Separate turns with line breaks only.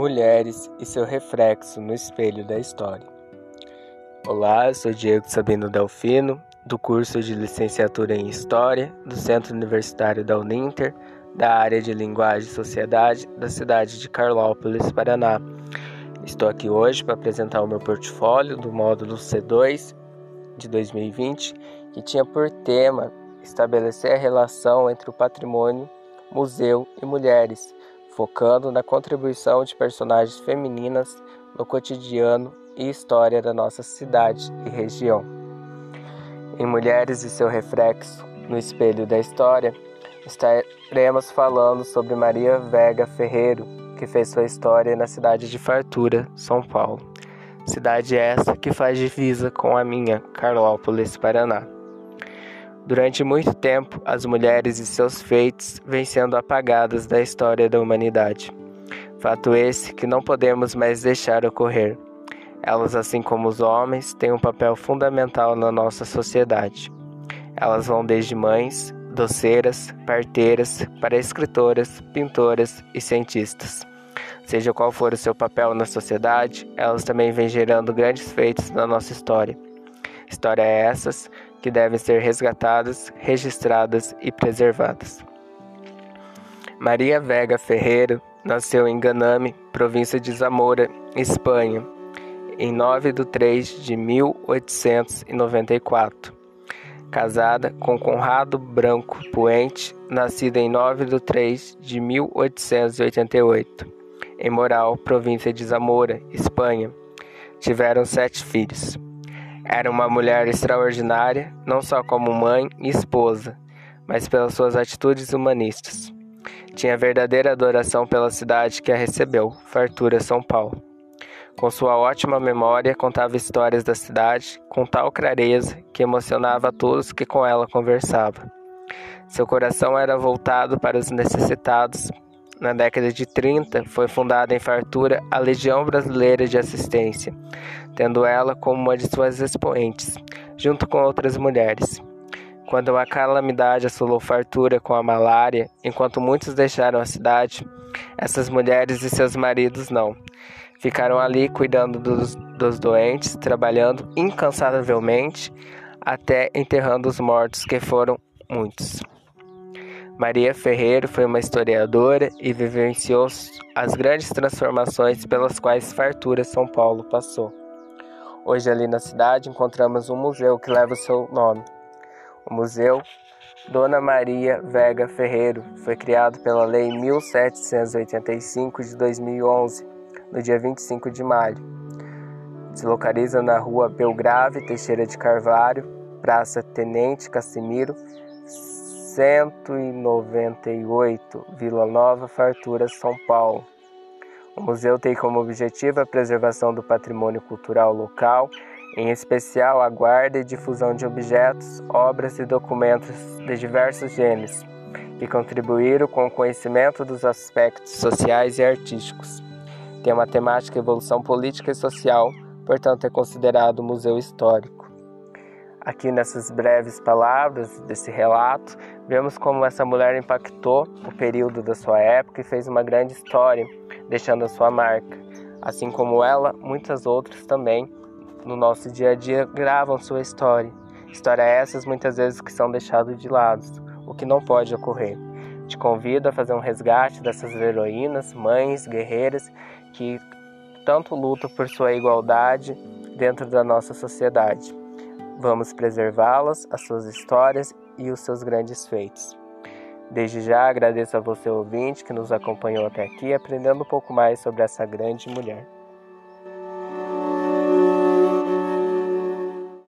mulheres e seu reflexo no espelho da história. Olá, sou Diego Sabino Delfino, do curso de licenciatura em História do Centro Universitário da Uninter, da área de Linguagem e Sociedade da cidade de Carlópolis, Paraná. Estou aqui hoje para apresentar o meu portfólio do módulo C2 de 2020, que tinha por tema estabelecer a relação entre o patrimônio, museu e mulheres focando na contribuição de personagens femininas no cotidiano e história da nossa cidade e região. Em Mulheres e seu reflexo no espelho da história, estaremos falando sobre Maria Vega Ferreiro, que fez sua história na cidade de Fartura, São Paulo. Cidade essa que faz divisa com a minha, Carlópolis, Paraná. Durante muito tempo, as mulheres e seus feitos vêm sendo apagadas da história da humanidade. Fato esse que não podemos mais deixar ocorrer. Elas, assim como os homens, têm um papel fundamental na nossa sociedade. Elas vão desde mães, doceiras, parteiras, para escritoras, pintoras e cientistas. Seja qual for o seu papel na sociedade, elas também vêm gerando grandes feitos na nossa história. História essas que devem ser resgatadas, registradas e preservadas. Maria Vega Ferreira nasceu em Ganame, província de Zamora, Espanha, em 9 de 3 de 1894. Casada com Conrado Branco Puente, nascida em 9 de 3 de 1888, em Moral, província de Zamora, Espanha. Tiveram sete filhos. Era uma mulher extraordinária, não só como mãe e esposa, mas pelas suas atitudes humanistas. Tinha verdadeira adoração pela cidade que a recebeu, Fartura, São Paulo. Com sua ótima memória, contava histórias da cidade com tal clareza que emocionava a todos que com ela conversava. Seu coração era voltado para os necessitados. Na década de 30, foi fundada em Fartura a Legião Brasileira de Assistência, tendo ela como uma de suas expoentes, junto com outras mulheres. Quando a calamidade assolou fartura com a malária, enquanto muitos deixaram a cidade, essas mulheres e seus maridos não. Ficaram ali cuidando dos, dos doentes, trabalhando incansavelmente, até enterrando os mortos, que foram muitos. Maria Ferreiro foi uma historiadora e vivenciou as grandes transformações pelas quais Fartura São Paulo passou. Hoje, ali na cidade, encontramos um museu que leva o seu nome. O Museu Dona Maria Vega Ferreiro foi criado pela Lei 1785 de 2011, no dia 25 de maio. Se localiza na rua Belgrave Teixeira de Carvalho, Praça Tenente Cassimiro, 198, Vila Nova, Fartura, São Paulo. O museu tem como objetivo a preservação do patrimônio cultural local, em especial a guarda e difusão de objetos, obras e documentos de diversos gêneros, que contribuíram com o conhecimento dos aspectos sociais e artísticos. Tem uma temática evolução política e social, portanto é considerado museu histórico. Aqui nessas breves palavras desse relato, vemos como essa mulher impactou o período da sua época e fez uma grande história deixando a sua marca. Assim como ela, muitas outras também no nosso dia a dia gravam sua história. Histórias essas muitas vezes que são deixadas de lado, o que não pode ocorrer. Te convido a fazer um resgate dessas heroínas, mães, guerreiras que tanto lutam por sua igualdade dentro da nossa sociedade. Vamos preservá-las, as suas histórias e os seus grandes feitos. Desde já agradeço a você ouvinte que nos acompanhou até aqui, aprendendo um pouco mais sobre essa grande mulher.